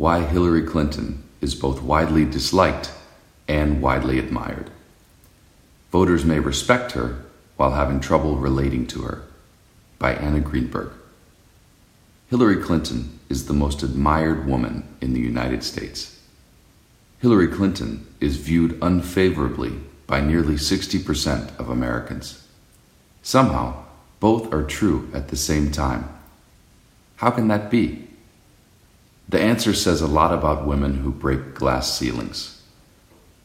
why Hillary Clinton is both widely disliked and widely admired. Voters may respect her while having trouble relating to her. By Anna Greenberg. Hillary Clinton is the most admired woman in the United States. Hillary Clinton is viewed unfavorably by nearly 60% of Americans. Somehow, both are true at the same time. How can that be? The answer says a lot about women who break glass ceilings.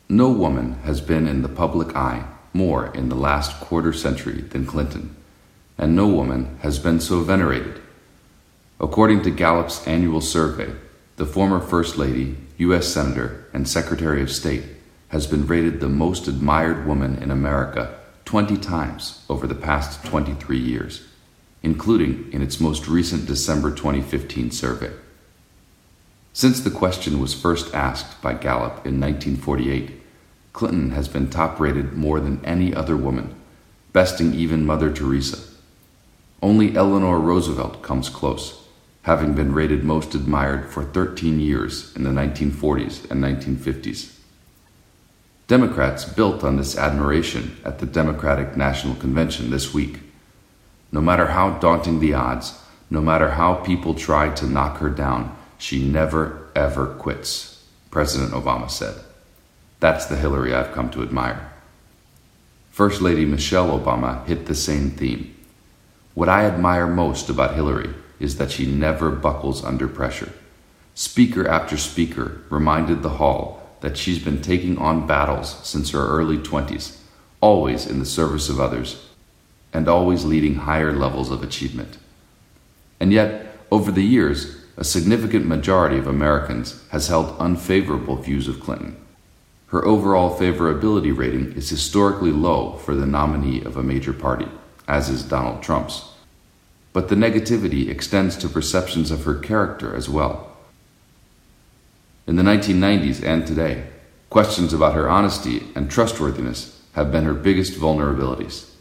No woman has been in the public eye more in the last quarter century than Clinton, and no woman has been so venerated. According to Gallup's annual survey, the former First Lady, U.S. Senator, and Secretary of State has been rated the most admired woman in America 20 times over the past 23 years, including in its most recent December 2015 survey. Since the question was first asked by Gallup in 1948, Clinton has been top rated more than any other woman, besting even Mother Teresa. Only Eleanor Roosevelt comes close, having been rated most admired for 13 years in the 1940s and 1950s. Democrats built on this admiration at the Democratic National Convention this week. No matter how daunting the odds, no matter how people try to knock her down, she never, ever quits, President Obama said. That's the Hillary I've come to admire. First Lady Michelle Obama hit the same theme. What I admire most about Hillary is that she never buckles under pressure. Speaker after speaker reminded the hall that she's been taking on battles since her early 20s, always in the service of others, and always leading higher levels of achievement. And yet, over the years, a significant majority of Americans has held unfavorable views of Clinton. Her overall favorability rating is historically low for the nominee of a major party, as is Donald Trump's. But the negativity extends to perceptions of her character as well. In the 1990s and today, questions about her honesty and trustworthiness have been her biggest vulnerabilities.